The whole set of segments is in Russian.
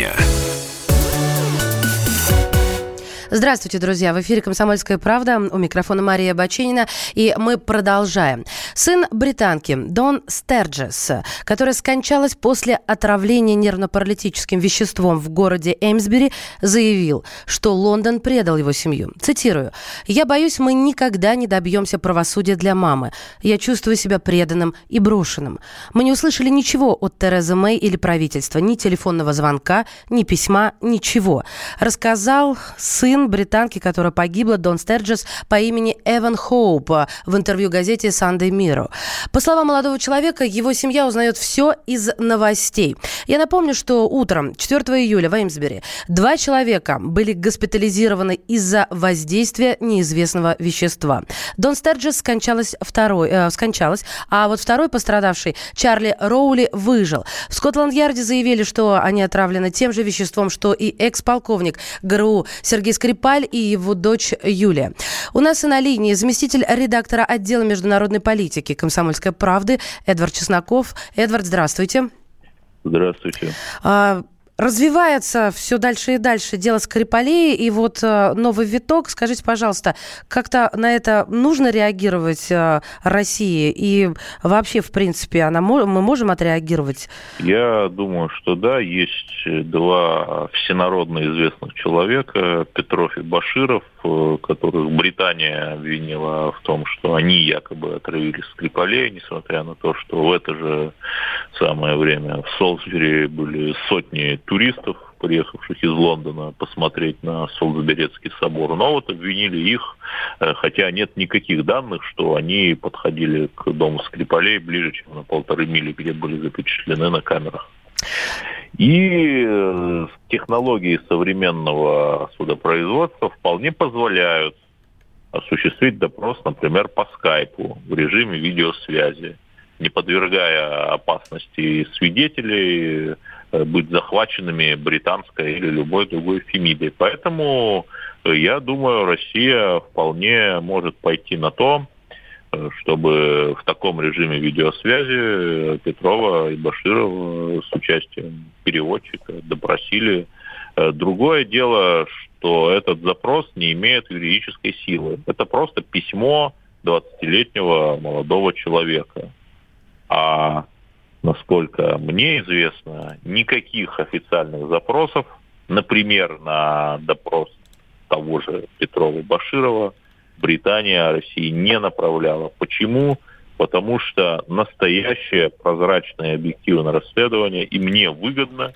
дня. Здравствуйте, друзья. В эфире «Комсомольская правда». У микрофона Мария Бачинина. И мы продолжаем. Сын британки Дон Стерджес, которая скончалась после отравления нервно-паралитическим веществом в городе Эймсбери, заявил, что Лондон предал его семью. Цитирую. «Я боюсь, мы никогда не добьемся правосудия для мамы. Я чувствую себя преданным и брошенным. Мы не услышали ничего от Терезы Мэй или правительства. Ни телефонного звонка, ни письма, ничего. Рассказал сын сын британки, которая погибла, Дон Стерджес, по имени Эван Хоуп в интервью газете Sunday Mirror. По словам молодого человека, его семья узнает все из новостей. Я напомню, что утром 4 июля в Эймсбери два человека были госпитализированы из-за воздействия неизвестного вещества. Дон Стерджес скончалась, второй, э, скончалась, а вот второй пострадавший, Чарли Роули, выжил. В Скотланд-Ярде заявили, что они отравлены тем же веществом, что и экс-полковник ГРУ Сергей Скрипник Скрипаль и его дочь Юлия. У нас и на линии заместитель редактора отдела международной политики «Комсомольской правды» Эдвард Чесноков. Эдвард, здравствуйте. Здравствуйте. Развивается все дальше и дальше дело Скрипалей, и вот э, новый виток. Скажите, пожалуйста, как-то на это нужно реагировать э, России? И вообще, в принципе, она, мы можем отреагировать? Я думаю, что да. Есть два всенародно известных человека, Петров и Баширов, э, которых Британия обвинила в том, что они якобы отравили Скрипалей, несмотря на то, что в это же самое время в Солсбери были сотни туристов, приехавших из Лондона посмотреть на Солсберецкий собор. Но вот обвинили их, э, хотя нет никаких данных, что они подходили к дому Скрипалей ближе, чем на полторы мили, где были запечатлены на камерах. И э, технологии современного судопроизводства вполне позволяют осуществить допрос, например, по скайпу в режиме видеосвязи, не подвергая опасности свидетелей, быть захваченными британской или любой другой фемидой. Поэтому э, я думаю, Россия вполне может пойти на то, э, чтобы в таком режиме видеосвязи Петрова и Баширова с участием переводчика допросили. Другое дело, что этот запрос не имеет юридической силы. Это просто письмо 20-летнего молодого человека. А насколько мне известно, никаких официальных запросов, например, на допрос того же Петрова Баширова, Британия России не направляла. Почему? Потому что настоящее прозрачное объективное расследование и мне выгодно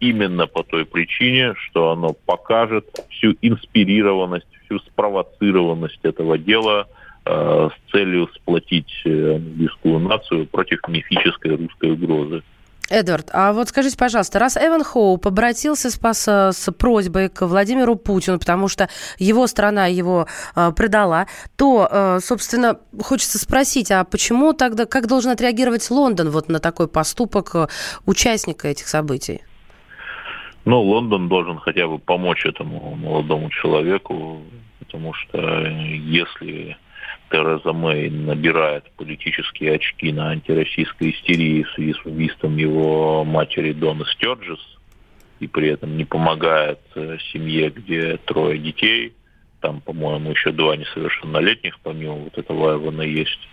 именно по той причине, что оно покажет всю инспирированность, всю спровоцированность этого дела – с целью сплотить э, английскую нацию против мифической русской угрозы. Эдвард, а вот скажите, пожалуйста, раз Эван Хоуп обратился с, с, с просьбой к Владимиру Путину, потому что его страна его э, предала, то, э, собственно, хочется спросить, а почему тогда, как должен отреагировать Лондон вот на такой поступок э, участника этих событий? Ну, Лондон должен хотя бы помочь этому молодому человеку, потому что если Тереза Мэй набирает политические очки на антироссийской истерии в связи с убийством его матери Дона Стерджес и при этом не помогает э, семье, где трое детей, там, по-моему, еще два несовершеннолетних, помимо вот этого Эвана есть,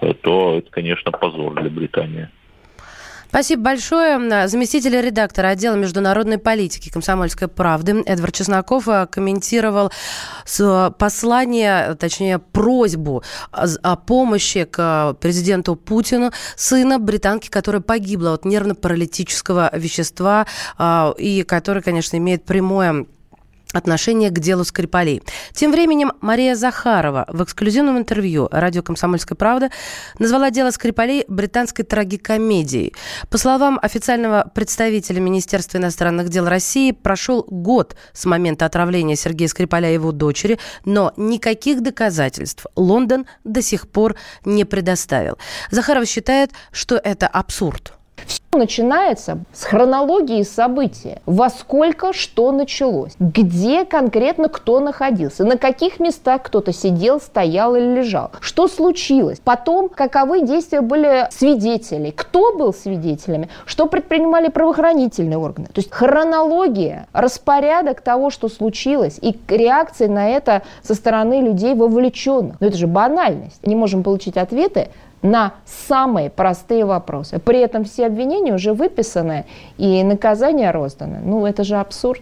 э, то это, конечно, позор для Британии. Спасибо большое. Заместитель редактора отдела международной политики «Комсомольской правды» Эдвард Чесноков э, комментировал послание, точнее, просьбу о помощи к президенту Путину сына британки, которая погибла от нервно-паралитического вещества э, и которая, конечно, имеет прямое отношение к делу Скрипалей. Тем временем Мария Захарова в эксклюзивном интервью радио «Комсомольская правда» назвала дело Скрипалей британской трагикомедией. По словам официального представителя Министерства иностранных дел России, прошел год с момента отравления Сергея Скрипаля и его дочери, но никаких доказательств Лондон до сих пор не предоставил. Захарова считает, что это абсурд. Начинается с хронологии события. Во сколько что началось, где конкретно кто находился, на каких местах кто-то сидел, стоял или лежал, что случилось, потом каковы действия были свидетелей, кто был свидетелями, что предпринимали правоохранительные органы. То есть хронология, распорядок того, что случилось, и реакции на это со стороны людей вовлеченных. Но это же банальность. Не можем получить ответы на самые простые вопросы. При этом все обвинения уже выписаны и наказания розданы. Ну, это же абсурд.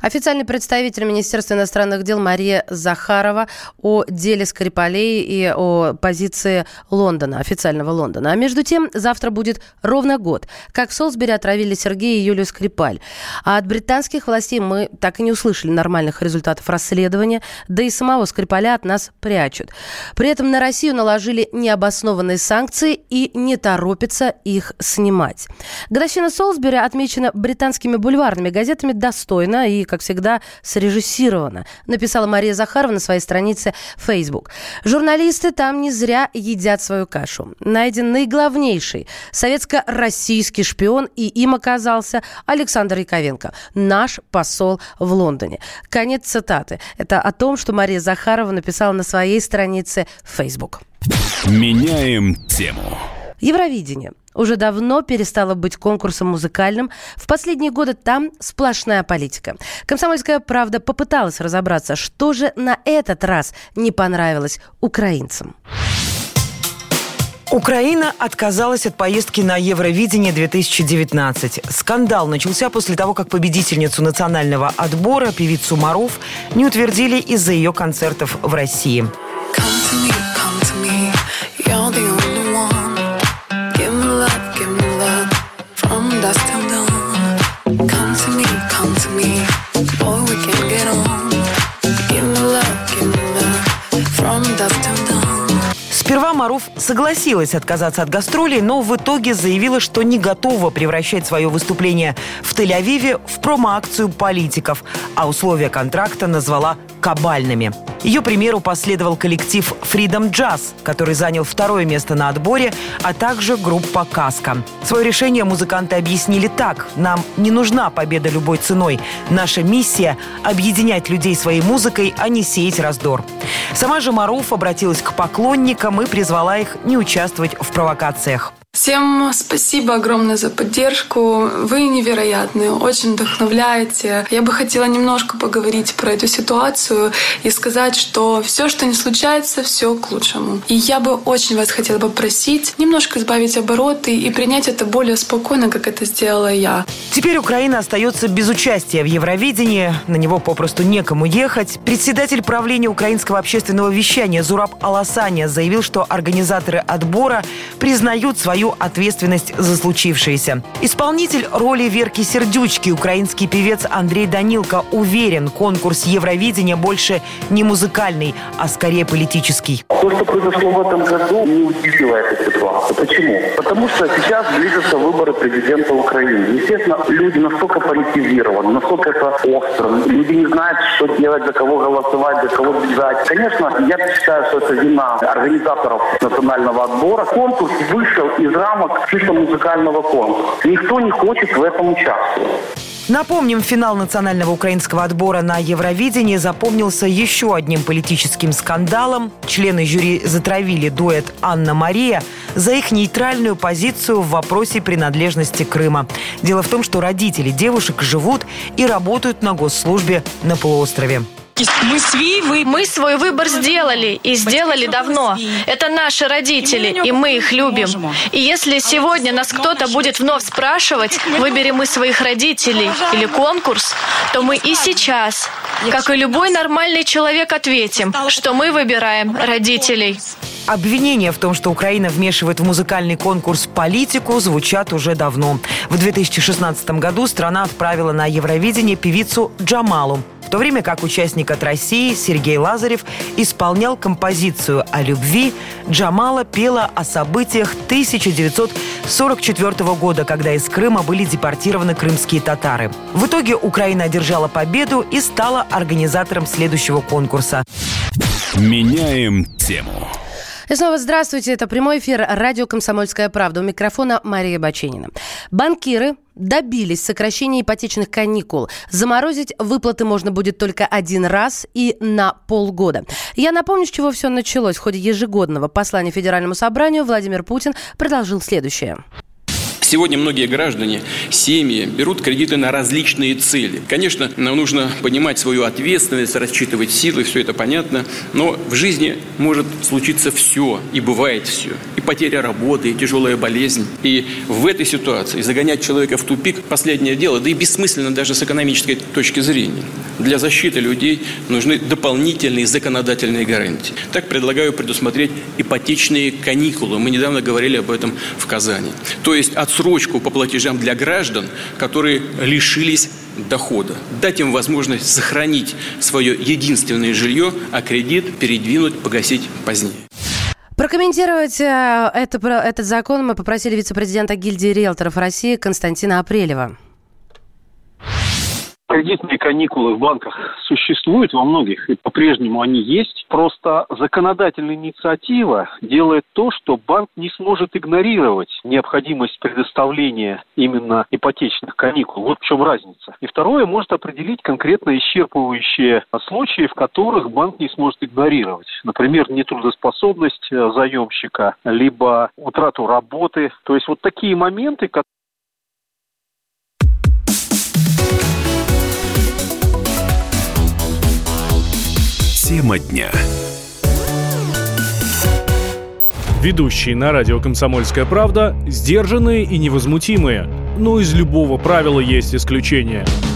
Официальный представитель Министерства иностранных дел Мария Захарова о деле Скрипалей и о позиции Лондона, официального Лондона. А между тем, завтра будет ровно год, как Солсбери отравили Сергея и Юлию Скрипаль. А от британских властей мы так и не услышали нормальных результатов расследования, да и самого Скрипаля от нас прячут. При этом на Россию наложили необоснованные санкции и не торопятся их снимать. Годовщина Солсбери отмечена британскими бульварными газетами достойно достойно и, как всегда, срежиссировано, написала Мария Захарова на своей странице Facebook. Журналисты там не зря едят свою кашу. Найден наиглавнейший советско-российский шпион, и им оказался Александр Яковенко, наш посол в Лондоне. Конец цитаты. Это о том, что Мария Захарова написала на своей странице Facebook. Меняем тему. Евровидение уже давно перестало быть конкурсом музыкальным. В последние годы там сплошная политика. Комсомольская правда попыталась разобраться, что же на этот раз не понравилось украинцам. Украина отказалась от поездки на Евровидение 2019. Скандал начался после того, как победительницу национального отбора, певицу Маров, не утвердили из-за ее концертов в России. Согласилась отказаться от гастролей, но в итоге заявила, что не готова превращать свое выступление в Тель-Авиве в промо-акцию политиков, а условия контракта назвала кабальными. Ее примеру последовал коллектив Freedom Jazz, который занял второе место на отборе, а также группа «Каска». Свое решение музыканты объяснили так. «Нам не нужна победа любой ценой. Наша миссия – объединять людей своей музыкой, а не сеять раздор». Сама же Маруф обратилась к поклонникам и призвала их не участвовать в провокациях. Всем спасибо огромное за поддержку. Вы невероятные, очень вдохновляете. Я бы хотела немножко поговорить про эту ситуацию и сказать, что все, что не случается, все к лучшему. И я бы очень вас хотела попросить немножко избавить обороты и принять это более спокойно, как это сделала я. Теперь Украина остается без участия в Евровидении. На него попросту некому ехать. Председатель правления украинского общественного вещания Зураб Аласаня заявил, что организаторы отбора признают свою свою ответственность за случившееся. Исполнитель роли Верки Сердючки, украинский певец Андрей Данилко, уверен, конкурс Евровидения больше не музыкальный, а скорее политический. То, что произошло в этом году, не удивило эту ситуацию. Почему? Потому что сейчас близятся выборы президента Украины. Естественно, люди настолько политизированы, настолько это остро. Люди не знают, что делать, за кого голосовать, за кого бежать. Конечно, я считаю, что это вина организаторов национального отбора. Конкурс вышел из рамок чисто музыкального конкурса. Никто не хочет в этом участвовать. Напомним, финал национального украинского отбора на Евровидении запомнился еще одним политическим скандалом. Члены жюри затравили дуэт «Анна-Мария» за их нейтральную позицию в вопросе принадлежности Крыма. Дело в том, что родители девушек живут и работают на госслужбе на полуострове. Мы свой выбор. Мы свой выбор сделали и сделали давно. Это наши родители, и мы их любим. И если сегодня нас кто-то будет вновь спрашивать, выберем мы своих родителей или конкурс, то мы и сейчас, как и любой нормальный человек, ответим, что мы выбираем родителей. Обвинения в том, что Украина вмешивает в музыкальный конкурс политику, звучат уже давно. В 2016 году страна отправила на Евровидение певицу Джамалу. То время как участник от России Сергей Лазарев исполнял композицию о любви, Джамала пела о событиях 1944 года, когда из Крыма были депортированы крымские татары. В итоге Украина одержала победу и стала организатором следующего конкурса. Меняем тему. И снова здравствуйте. Это прямой эфир радио «Комсомольская правда». У микрофона Мария Баченина. Банкиры добились сокращения ипотечных каникул. Заморозить выплаты можно будет только один раз и на полгода. Я напомню, с чего все началось. В ходе ежегодного послания Федеральному собранию Владимир Путин предложил следующее. Сегодня многие граждане, семьи берут кредиты на различные цели. Конечно, нам нужно понимать свою ответственность, рассчитывать силы, все это понятно, но в жизни может случиться все, и бывает все. Потеря работы, и тяжелая болезнь. И в этой ситуации загонять человека в тупик – последнее дело, да и бессмысленно даже с экономической точки зрения. Для защиты людей нужны дополнительные законодательные гарантии. Так предлагаю предусмотреть ипотечные каникулы. Мы недавно говорили об этом в Казани. То есть от отсрочку по платежам для граждан, которые лишились дохода. Дать им возможность сохранить свое единственное жилье, а кредит передвинуть, погасить позднее. Прокомментировать э, это, этот закон мы попросили вице-президента гильдии риэлторов России Константина Апрелева. Кредитные каникулы в банках существуют во многих, и по-прежнему они есть. Просто законодательная инициатива делает то, что банк не сможет игнорировать необходимость предоставления именно ипотечных каникул. Вот в чем разница. И второе, может определить конкретно исчерпывающие случаи, в которых банк не сможет игнорировать. Например, нетрудоспособность э, заемщика, либо утрату работы. То есть вот такие моменты, Тема дня. Ведущие на радио «Комсомольская правда» сдержанные и невозмутимые. Но из любого правила есть исключение –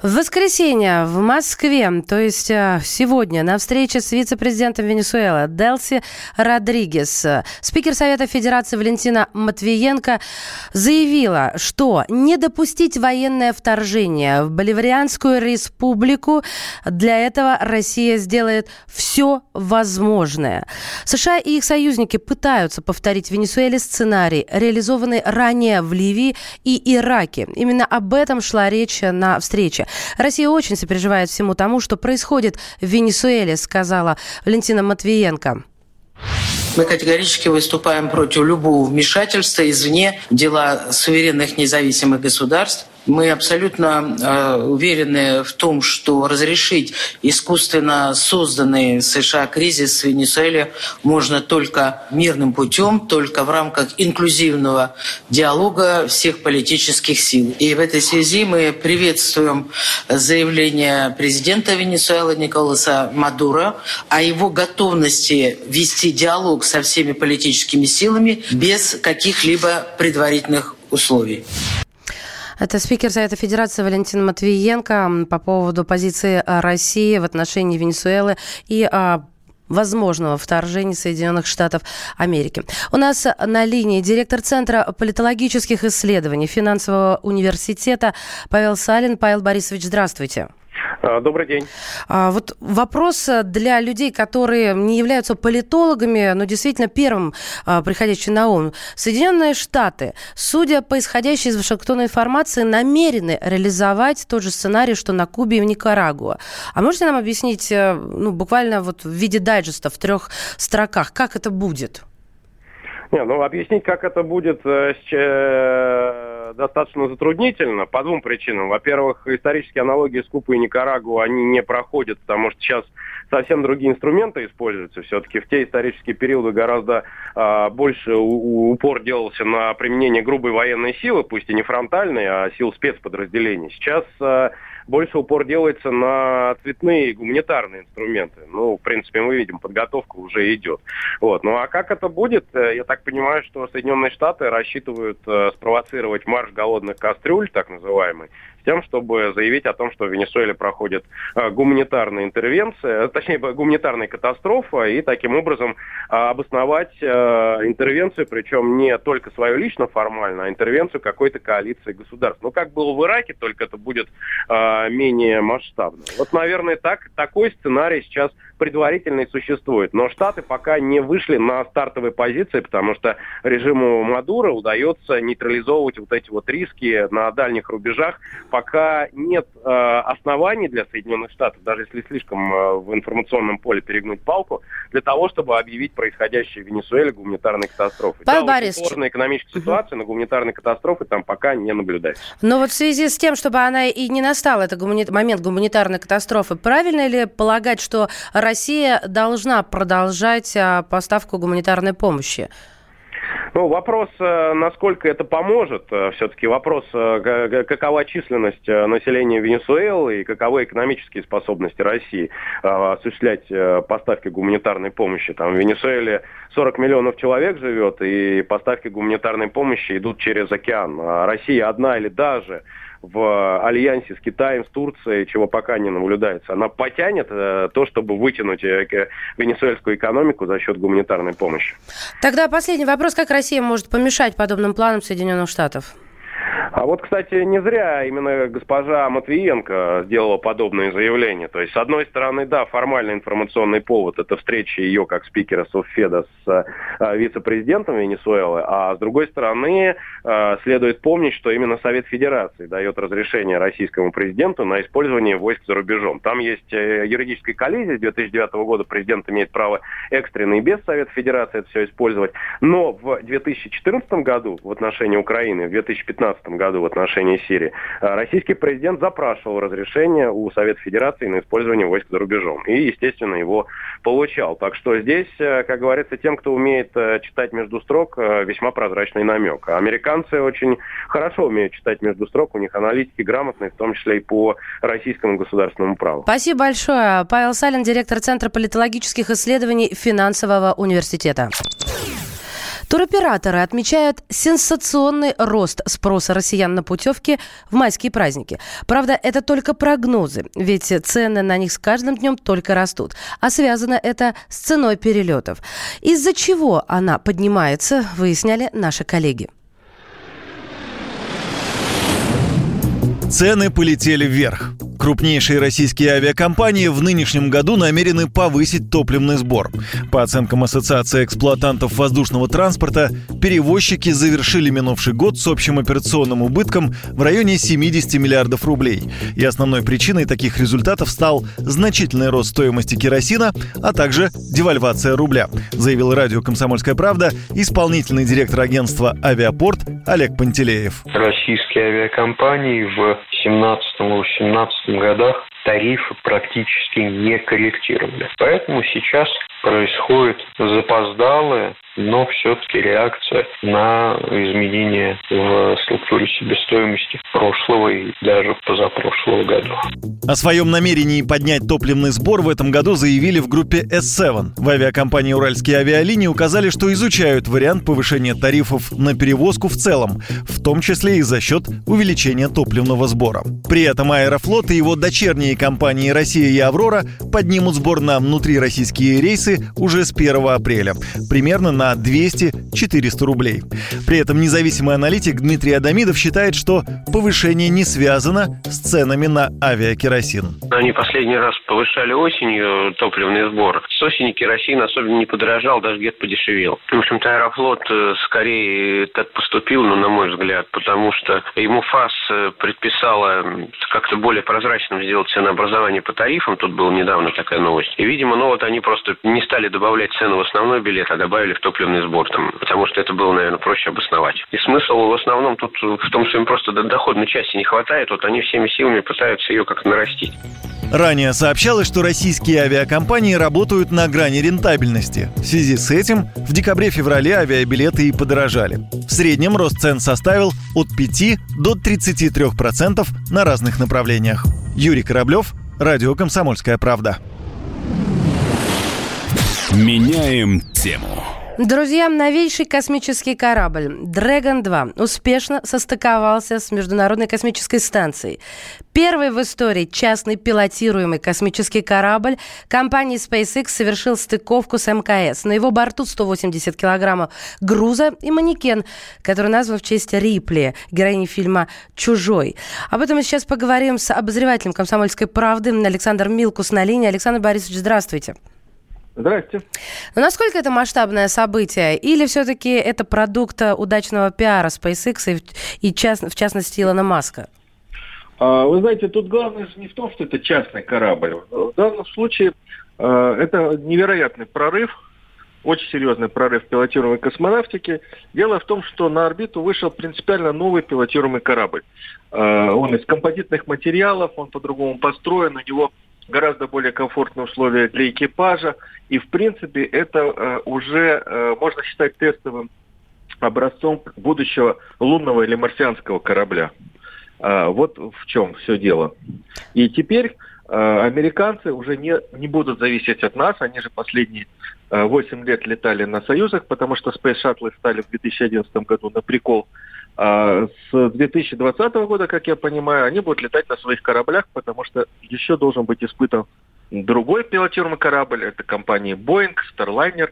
В воскресенье в Москве, то есть э, сегодня, на встрече с вице-президентом Венесуэлы Делси Родригес, спикер Совета Федерации Валентина Матвиенко заявила, что не допустить военное вторжение в Боливарианскую республику, для этого Россия сделает все возможное. США и их союзники пытаются повторить в Венесуэле сценарий, реализованный ранее в Ливии и Ираке. Именно об этом шла речь на встрече. Россия очень сопереживает всему тому, что происходит в Венесуэле, сказала Валентина Матвиенко. Мы категорически выступаем против любого вмешательства извне в дела суверенных независимых государств. Мы абсолютно э, уверены в том, что разрешить искусственно созданный США кризис в Венесуэле можно только мирным путем, только в рамках инклюзивного диалога всех политических сил. И в этой связи мы приветствуем заявление президента Венесуэлы Николаса Мадуро о его готовности вести диалог со всеми политическими силами без каких-либо предварительных условий. Это спикер Совета Федерации Валентин Матвиенко по поводу позиции э, России в отношении Венесуэлы и а, возможного вторжения Соединенных Штатов Америки. У нас на линии директор Центра политологических исследований Финансового университета Павел Салин. Павел Борисович, здравствуйте. А, добрый день. А, вот вопрос для людей, которые не являются политологами, но действительно первым а, приходящим на ум. Соединенные Штаты, судя по исходящей из Вашингтона информации, намерены реализовать тот же сценарий, что на Кубе и в Никарагуа. А можете нам объяснить, э, ну, буквально вот в виде дайджеста в трех строках, как это будет? Не, ну объяснить, как это будет, э, э, достаточно затруднительно по двум причинам. Во-первых, исторические аналогии с Кубой и Никарагу, они не проходят, потому что сейчас совсем другие инструменты используются. Все-таки в те исторические периоды гораздо э, больше у, упор делался на применение грубой военной силы, пусть и не фронтальной, а сил спецподразделений. Сейчас э, больше упор делается на цветные гуманитарные инструменты. Ну, в принципе, мы видим, подготовка уже идет. Вот. Ну а как это будет? Э, я так понимаю, что Соединенные Штаты рассчитывают э, спровоцировать марш голодных кастрюль, так называемый, тем, чтобы заявить о том, что в Венесуэле проходит э, гуманитарная интервенция, э, точнее, гуманитарная катастрофа, и таким образом э, обосновать интервенцию, причем не только свою лично формально, а интервенцию какой-то коалиции государств. Ну, как было в Ираке, только это будет менее масштабно. Вот, наверное, так, такой сценарий сейчас предварительный существует. Но Штаты пока не вышли на стартовые позиции, потому что режиму Мадура удается нейтрализовывать вот эти вот риски на дальних рубежах. Пока нет э, оснований для Соединенных Штатов, даже если слишком э, в информационном поле перегнуть палку, для того, чтобы объявить происходящее в Венесуэле гуманитарной катастрофой. Павел да, Борисович. сложная экономическая ситуация, но гуманитарной катастрофы там пока не наблюдается. Но вот в связи с тем, чтобы она и не настала, это гумани... момент гуманитарной катастрофы, правильно ли полагать, что Россия должна продолжать а, поставку гуманитарной помощи? Ну, вопрос, э, насколько это поможет, э, все-таки вопрос, э, какова численность населения Венесуэлы и каковы экономические способности России осуществлять поставки гуманитарной помощи. Там в Венесуэле 40 миллионов человек живет, и поставки гуманитарной помощи идут через океан. А Россия одна или даже в альянсе с Китаем, с Турцией, чего пока не наблюдается, она потянет э, то, чтобы вытянуть э, венесуэльскую экономику за счет гуманитарной помощи. Тогда последний вопрос. Как Россия может помешать подобным планам Соединенных Штатов? А вот, кстати, не зря именно госпожа Матвиенко сделала подобное заявление. То есть, с одной стороны, да, формальный информационный повод – это встреча ее как спикера Софеда с э, вице-президентом Венесуэлы, а с другой стороны, э, следует помнить, что именно Совет Федерации дает разрешение российскому президенту на использование войск за рубежом. Там есть э, юридическая коллизия. С 2009 года президент имеет право экстренно и без Совета Федерации это все использовать. Но в 2014 году в отношении Украины, в 2015 году в отношении Сирии, э, российский президент запрашивал разрешение у Совета Федерации на использование войск за рубежом. И, естественно, его получал. Так что здесь, э, как говорится, тем, кто умеет э, читать между строк, весьма прозрачный намек. А американцы очень хорошо умеют читать между строк, у них аналитики грамотные, в том числе и по российскому государственному праву. Спасибо большое. Павел Салин, директор Центра политологических исследований Финансового университета. Туроператоры отмечают сенсационный рост спроса россиян на путевки в майские праздники. Правда, это только прогнозы, ведь цены на них с каждым днем только растут. А связано это с ценой перелетов. Из-за чего она поднимается, выясняли наши коллеги. Цены полетели вверх. Крупнейшие российские авиакомпании в нынешнем году намерены повысить топливный сбор. По оценкам Ассоциации эксплуатантов воздушного транспорта, перевозчики завершили минувший год с общим операционным убытком в районе 70 миллиардов рублей. И основной причиной таких результатов стал значительный рост стоимости керосина, а также девальвация рубля, заявил радио «Комсомольская правда» исполнительный директор агентства «Авиапорт» Олег Пантелеев. Российские авиакомпании в 17-18 годах тарифы практически не корректировали. Поэтому сейчас происходит запоздалое но все-таки реакция на изменения в структуре себестоимости прошлого и даже позапрошлого года. О своем намерении поднять топливный сбор в этом году заявили в группе S7. В авиакомпании «Уральские авиалинии» указали, что изучают вариант повышения тарифов на перевозку в целом, в том числе и за счет увеличения топливного сбора. При этом Аэрофлот и его дочерние компании «Россия» и «Аврора» поднимут сбор на внутрироссийские рейсы уже с 1 апреля, примерно на 200-400 рублей. При этом независимый аналитик Дмитрий Адамидов считает, что повышение не связано с ценами на авиакеросин. Они последний раз повышали осенью топливный сбор. С осени керосин особенно не подорожал, даже где-то подешевел. В общем-то, Аэрофлот э, скорее так поступил, ну, на мой взгляд, потому что ему ФАС э, предписала как-то более прозрачным сделать ценообразование по тарифам. Тут была недавно такая новость. И, видимо, ну вот они просто не стали добавлять цену в основной билет, а добавили в топ топливный сбор, там, потому что это было, наверное, проще обосновать. И смысл в основном тут в том, что им просто доходной части не хватает, вот они всеми силами пытаются ее как-то нарастить. Ранее сообщалось, что российские авиакомпании работают на грани рентабельности. В связи с этим в декабре-феврале авиабилеты и подорожали. В среднем рост цен составил от 5 до 33% на разных направлениях. Юрий Кораблев, Радио «Комсомольская правда». Меняем тему. Друзья, новейший космический корабль Dragon 2 успешно состыковался с Международной космической станцией. Первый в истории частный пилотируемый космический корабль компании SpaceX совершил стыковку с МКС. На его борту 180 килограммов груза и манекен, который назван в честь Рипли, героини фильма «Чужой». Об этом мы сейчас поговорим с обозревателем «Комсомольской правды» Александр Милкус на линии. Александр Борисович, здравствуйте. Здрасте. Но насколько это масштабное событие? Или все-таки это продукт удачного пиара SpaceX и, и част, в частности Илона Маска? А, вы знаете, тут главное же не в том, что это частный корабль. В данном случае а, это невероятный прорыв, очень серьезный прорыв пилотируемой космонавтики. Дело в том, что на орбиту вышел принципиально новый пилотируемый корабль. А, он из композитных материалов, он по-другому построен, у него гораздо более комфортные условия для экипажа. И, в принципе, это э, уже э, можно считать тестовым образцом будущего лунного или марсианского корабля. Э, вот в чем все дело. И теперь э, американцы уже не, не будут зависеть от нас. Они же последние э, 8 лет летали на союзах, потому что Space Shuttle стали в 2011 году на прикол а с 2020 года, как я понимаю, они будут летать на своих кораблях, потому что еще должен быть испытан другой пилотируемый корабль, это компания Boeing, Starliner,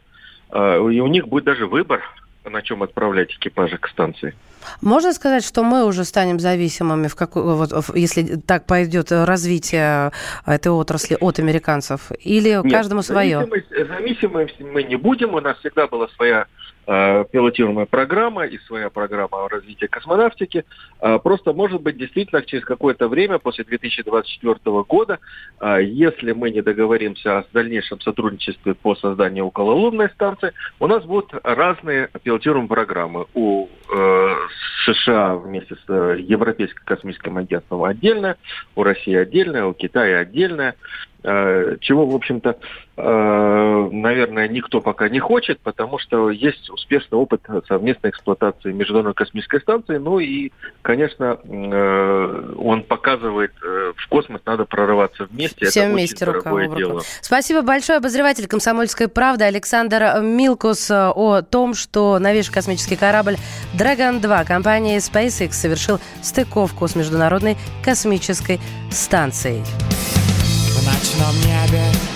а, и у них будет даже выбор, на чем отправлять экипажи к станции. Можно сказать, что мы уже станем зависимыми, в какой, вот, если так пойдет развитие этой отрасли от американцев? Или Нет, каждому свое? Зависимыми мы не будем. У нас всегда была своя Э, пилотируемая программа и своя программа развития космонавтики. Э, просто, может быть, действительно через какое-то время, после 2024 года, э, если мы не договоримся о дальнейшем сотрудничестве по созданию окололунной станции, у нас будут разные пилотируемые программы. У США вместе с Европейским космическим агентством отдельная, у России отдельная, у Китая отдельная. Э, чего, в общем-то, э, наверное, никто пока не хочет, потому что есть успешный опыт совместной эксплуатации Международной космической станции. Ну и, конечно, э, он показывает, в космос надо прорываться вместе. Все Это вместе рука об руку. Спасибо большое. Обозреватель «Комсомольской правды» Александр Милкус о том, что новейший космический корабль «Драгон-2» компании SpaceX совершил стыковку с Международной космической станцией небе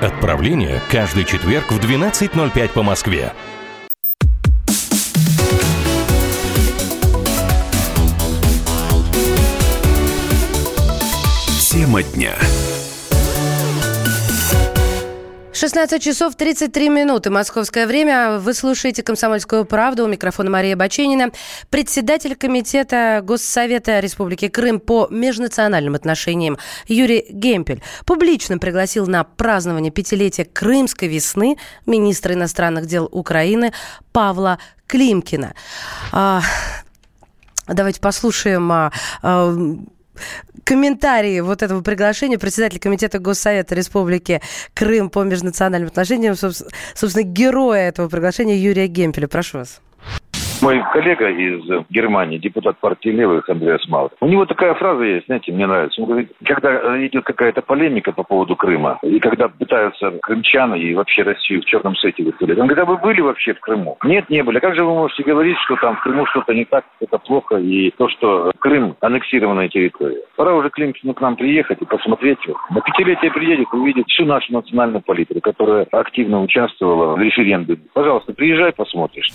Отправление каждый четверг в 12.05 по Москве. Тема дня. 16 часов 33 минуты. Московское время. Вы слушаете «Комсомольскую правду». У микрофона Мария Баченина. Председатель Комитета Госсовета Республики Крым по межнациональным отношениям Юрий Гемпель публично пригласил на празднование пятилетия Крымской весны министра иностранных дел Украины Павла Климкина. А, давайте послушаем а, а, комментарии вот этого приглашения председателя Комитета Госсовета Республики Крым по межнациональным отношениям, собственно, героя этого приглашения Юрия Гемпеля. Прошу вас. Мой коллега из Германии, депутат партии левых Андреас Маур, у него такая фраза есть, знаете, мне нравится. Он говорит, когда идет какая-то полемика по поводу Крыма, и когда пытаются крымчаны и вообще Россию в черном свете выставлять, он говорит, а вы были вообще в Крыму? Нет, не были. А как же вы можете говорить, что там в Крыму что-то не так, это плохо, и то, что Крым аннексированная территория? Пора уже Климкину к нам приехать и посмотреть. На пятилетие приедет, увидит всю нашу национальную политику, которая активно участвовала в референдуме. Пожалуйста, приезжай, посмотришь.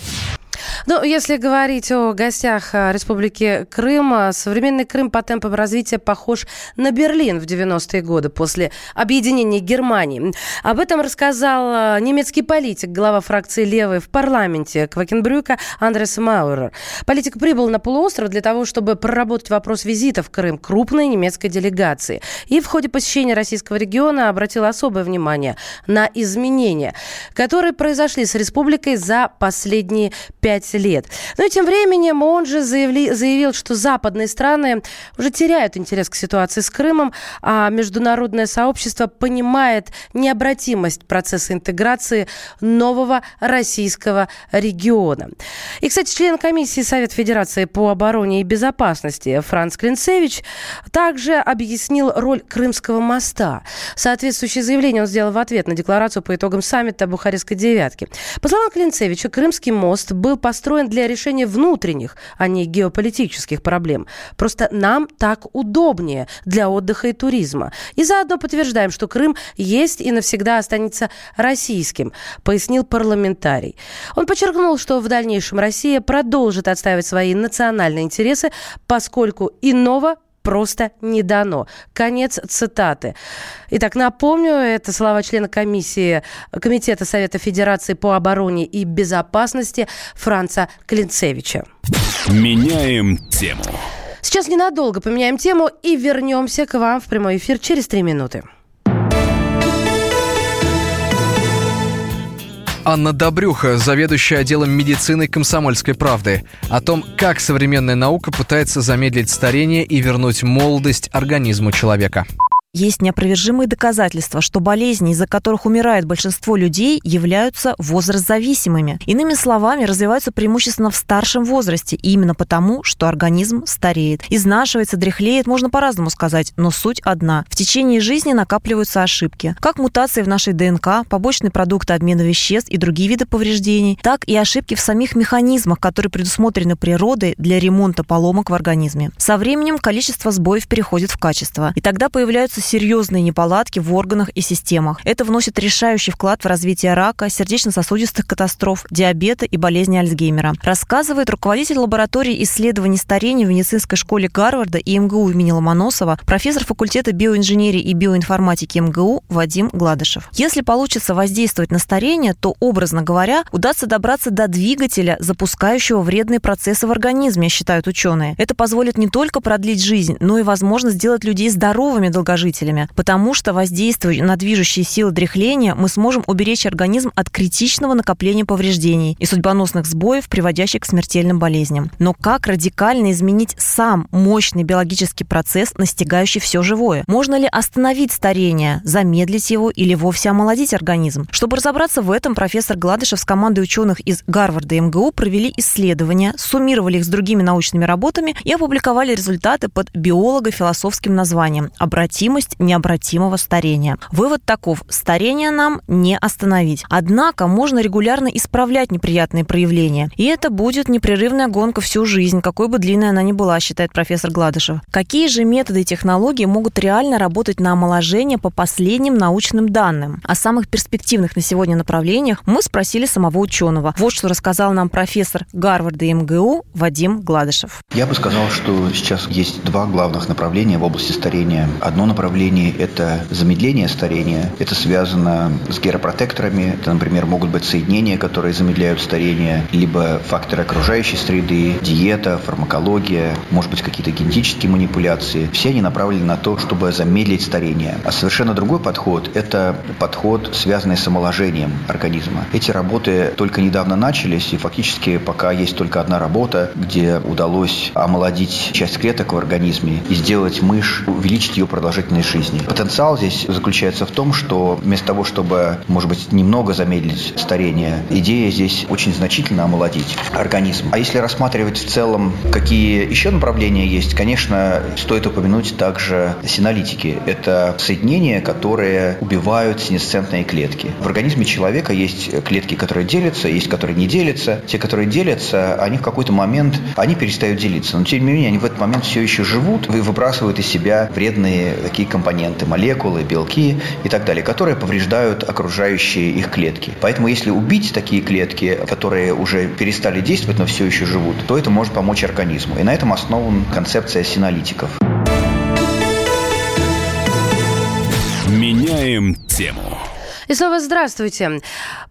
Ну, если говорить о гостях а, Республики Крым, а, современный Крым по темпам развития похож на Берлин в 90-е годы после объединения Германии. Об этом рассказал а, немецкий политик, глава фракции «Левый» в парламенте Квакенбрюка Андрес Маурер. Политик прибыл на полуостров для того, чтобы проработать вопрос визита в Крым крупной немецкой делегации. И в ходе посещения российского региона обратил особое внимание на изменения, которые произошли с республикой за последние пять 15 лет. Но тем временем он же заявли, заявил, что западные страны уже теряют интерес к ситуации с Крымом, а международное сообщество понимает необратимость процесса интеграции нового российского региона. И, кстати, член комиссии Совет Федерации по обороне и безопасности Франц Клинцевич также объяснил роль Крымского моста. Соответствующее заявление он сделал в ответ на декларацию по итогам саммита Бухарестской девятки. По словам Клинцевича, Крымский мост был построен для решения внутренних, а не геополитических проблем. Просто нам так удобнее для отдыха и туризма. И заодно подтверждаем, что Крым есть и навсегда останется российским, пояснил парламентарий. Он подчеркнул, что в дальнейшем Россия продолжит отстаивать свои национальные интересы, поскольку иного просто не дано. Конец цитаты. Итак, напомню, это слова члена комиссии Комитета Совета Федерации по обороне и безопасности Франца Клинцевича. Меняем тему. Сейчас ненадолго поменяем тему и вернемся к вам в прямой эфир через три минуты. Анна Добрюха, заведующая отделом медицины «Комсомольской правды», о том, как современная наука пытается замедлить старение и вернуть молодость организму человека. Есть неопровержимые доказательства, что болезни, из-за которых умирает большинство людей, являются возрастзависимыми. Иными словами, развиваются преимущественно в старшем возрасте, именно потому, что организм стареет. Изнашивается, дряхлеет, можно по-разному сказать, но суть одна. В течение жизни накапливаются ошибки. Как мутации в нашей ДНК, побочные продукты обмена веществ и другие виды повреждений, так и ошибки в самих механизмах, которые предусмотрены природой для ремонта поломок в организме. Со временем количество сбоев переходит в качество, и тогда появляются серьезные неполадки в органах и системах. Это вносит решающий вклад в развитие рака, сердечно-сосудистых катастроф, диабета и болезни Альцгеймера. Рассказывает руководитель лаборатории исследований старения в медицинской школе Гарварда и МГУ имени Ломоносова, профессор факультета биоинженерии и биоинформатики МГУ Вадим Гладышев. Если получится воздействовать на старение, то, образно говоря, удастся добраться до двигателя, запускающего вредные процессы в организме, считают ученые. Это позволит не только продлить жизнь, но и, возможно, сделать людей здоровыми долгожителями двигателями, потому что, воздействуя на движущие силы дряхления, мы сможем уберечь организм от критичного накопления повреждений и судьбоносных сбоев, приводящих к смертельным болезням. Но как радикально изменить сам мощный биологический процесс, настигающий все живое? Можно ли остановить старение, замедлить его или вовсе омолодить организм? Чтобы разобраться в этом, профессор Гладышев с командой ученых из Гарварда и МГУ провели исследования, суммировали их с другими научными работами и опубликовали результаты под биолого-философским названием «Обратимость необходимость необратимого старения. Вывод таков. Старение нам не остановить. Однако можно регулярно исправлять неприятные проявления. И это будет непрерывная гонка всю жизнь, какой бы длинной она ни была, считает профессор Гладышев. Какие же методы и технологии могут реально работать на омоложение по последним научным данным? О самых перспективных на сегодня направлениях мы спросили самого ученого. Вот что рассказал нам профессор Гарварда и МГУ Вадим Гладышев. Я бы сказал, что сейчас есть два главных направления в области старения. Одно направление направлений – это замедление старения. Это связано с геропротекторами. Это, например, могут быть соединения, которые замедляют старение, либо факторы окружающей среды, диета, фармакология, может быть, какие-то генетические манипуляции. Все они направлены на то, чтобы замедлить старение. А совершенно другой подход – это подход, связанный с омоложением организма. Эти работы только недавно начались, и фактически пока есть только одна работа, где удалось омолодить часть клеток в организме и сделать мышь, увеличить ее продолжительность жизни. Потенциал здесь заключается в том, что вместо того, чтобы, может быть, немного замедлить старение, идея здесь очень значительно омолодить организм. А если рассматривать в целом, какие еще направления есть, конечно, стоит упомянуть также синолитики. Это соединения, которые убивают синесцентные клетки. В организме человека есть клетки, которые делятся, есть которые не делятся. Те, которые делятся, они в какой-то момент, они перестают делиться. Но тем не менее, они в этот момент все еще живут и выбрасывают из себя вредные такие компоненты, молекулы, белки и так далее, которые повреждают окружающие их клетки. Поэтому если убить такие клетки, которые уже перестали действовать, но все еще живут, то это может помочь организму. И на этом основана концепция синалитиков. Меняем тему. И снова здравствуйте.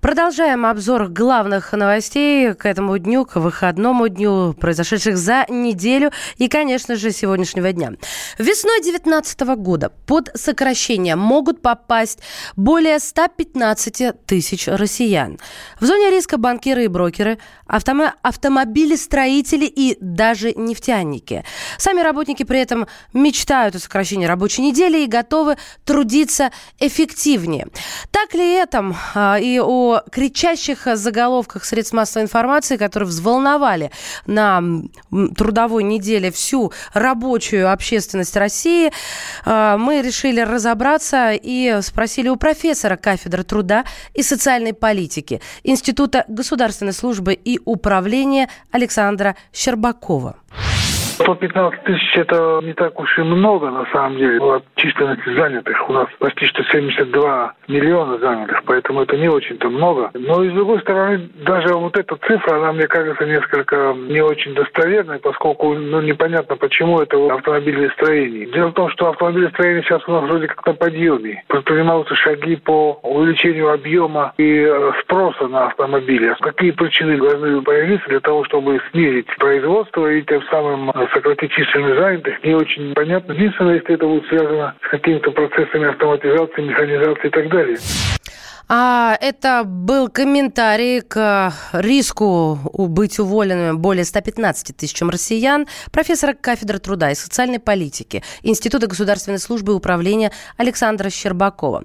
Продолжаем обзор главных новостей к этому дню, к выходному дню, произошедших за неделю и, конечно же, сегодняшнего дня. Весной 2019 года под сокращение могут попасть более 115 тысяч россиян. В зоне риска банкиры и брокеры, автомо- автомобилестроители и даже нефтяники. Сами работники при этом мечтают о сокращении рабочей недели и готовы трудиться эффективнее. Так ли это а, и о кричащих заголовках средств массовой информации, которые взволновали на трудовой неделе всю рабочую общественность России, а, мы решили разобраться и спросили у профессора кафедры труда и социальной политики Института государственной службы и управления Александра Щербакова. 115 тысяч – это не так уж и много, на самом деле, от численности занятых. У нас почти что 72 миллиона занятых, поэтому это не очень-то много. Но, и с другой стороны, даже вот эта цифра, она, мне кажется, несколько не очень достоверной, поскольку ну, непонятно, почему это в автомобилестроении. Дело в том, что автомобилестроение сейчас у нас вроде как на подъеме. Предпринимаются шаги по увеличению объема и э, спроса на автомобили. Какие причины должны появиться для того, чтобы снизить производство и тем самым э, сократить численность занятых, не очень понятно. Единственное, если это будет связано с какими-то процессами автоматизации, механизации и так далее. А это был комментарий к риску быть уволенным более 115 тысячам россиян профессора кафедры труда и социальной политики Института государственной службы и управления Александра Щербакова.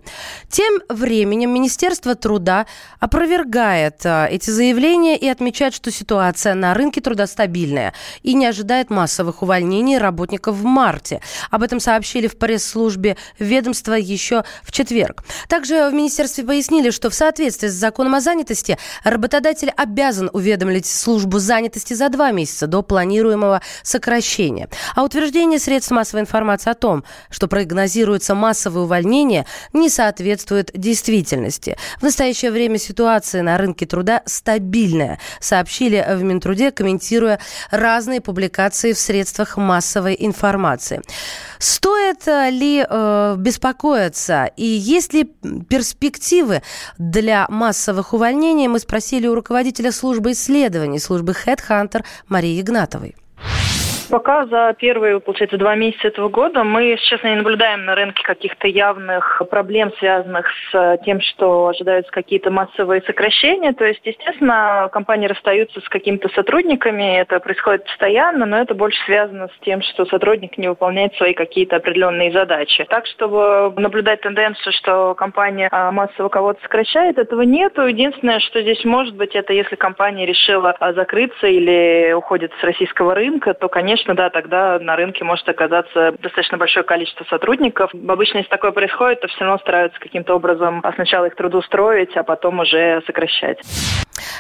Тем временем Министерство труда опровергает а, эти заявления и отмечает, что ситуация на рынке труда стабильная и не ожидает массовых увольнений работников в марте. Об этом сообщили в пресс-службе ведомства еще в четверг. Также в Министерстве пояснили, пояснили, что в соответствии с законом о занятости работодатель обязан уведомить службу занятости за два месяца до планируемого сокращения. А утверждение средств массовой информации о том, что прогнозируется массовое увольнение, не соответствует действительности. В настоящее время ситуация на рынке труда стабильная, сообщили в Минтруде, комментируя разные публикации в средствах массовой информации. Стоит ли э, беспокоиться и есть ли перспективы для массовых увольнений, мы спросили у руководителя службы исследований, службы HeadHunter Марии Игнатовой. Пока за первые, получается, два месяца этого года мы сейчас не наблюдаем на рынке каких-то явных проблем, связанных с тем, что ожидаются какие-то массовые сокращения. То есть, естественно, компании расстаются с какими-то сотрудниками, это происходит постоянно, но это больше связано с тем, что сотрудник не выполняет свои какие-то определенные задачи. Так, чтобы наблюдать тенденцию, что компания а, массово кого-то сокращает, этого нету. Единственное, что здесь может быть, это если компания решила а, закрыться или уходит с российского рынка, то, конечно, конечно, да, тогда на рынке может оказаться достаточно большое количество сотрудников. Обычно, если такое происходит, то все равно стараются каким-то образом сначала их трудоустроить, а потом уже сокращать.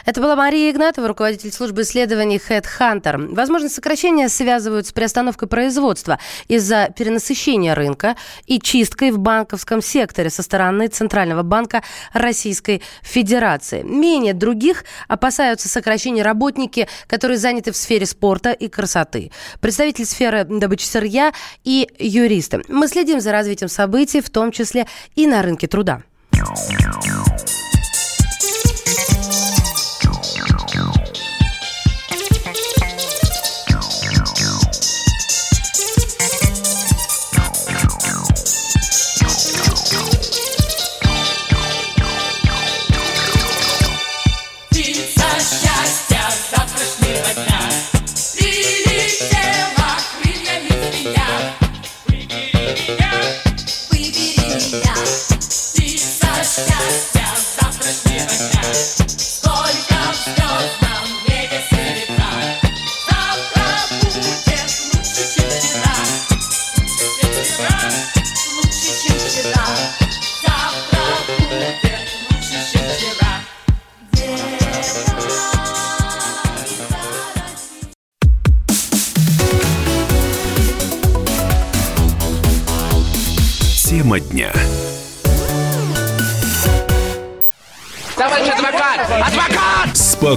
Это была Мария Игнатова, руководитель службы исследований HeadHunter. Возможно, сокращения связывают с приостановкой производства из-за перенасыщения рынка и чисткой в банковском секторе со стороны Центрального банка Российской Федерации. Менее других опасаются сокращения работники, которые заняты в сфере спорта и красоты. Представитель сферы добычи сырья и юристы. Мы следим за развитием событий, в том числе и на рынке труда.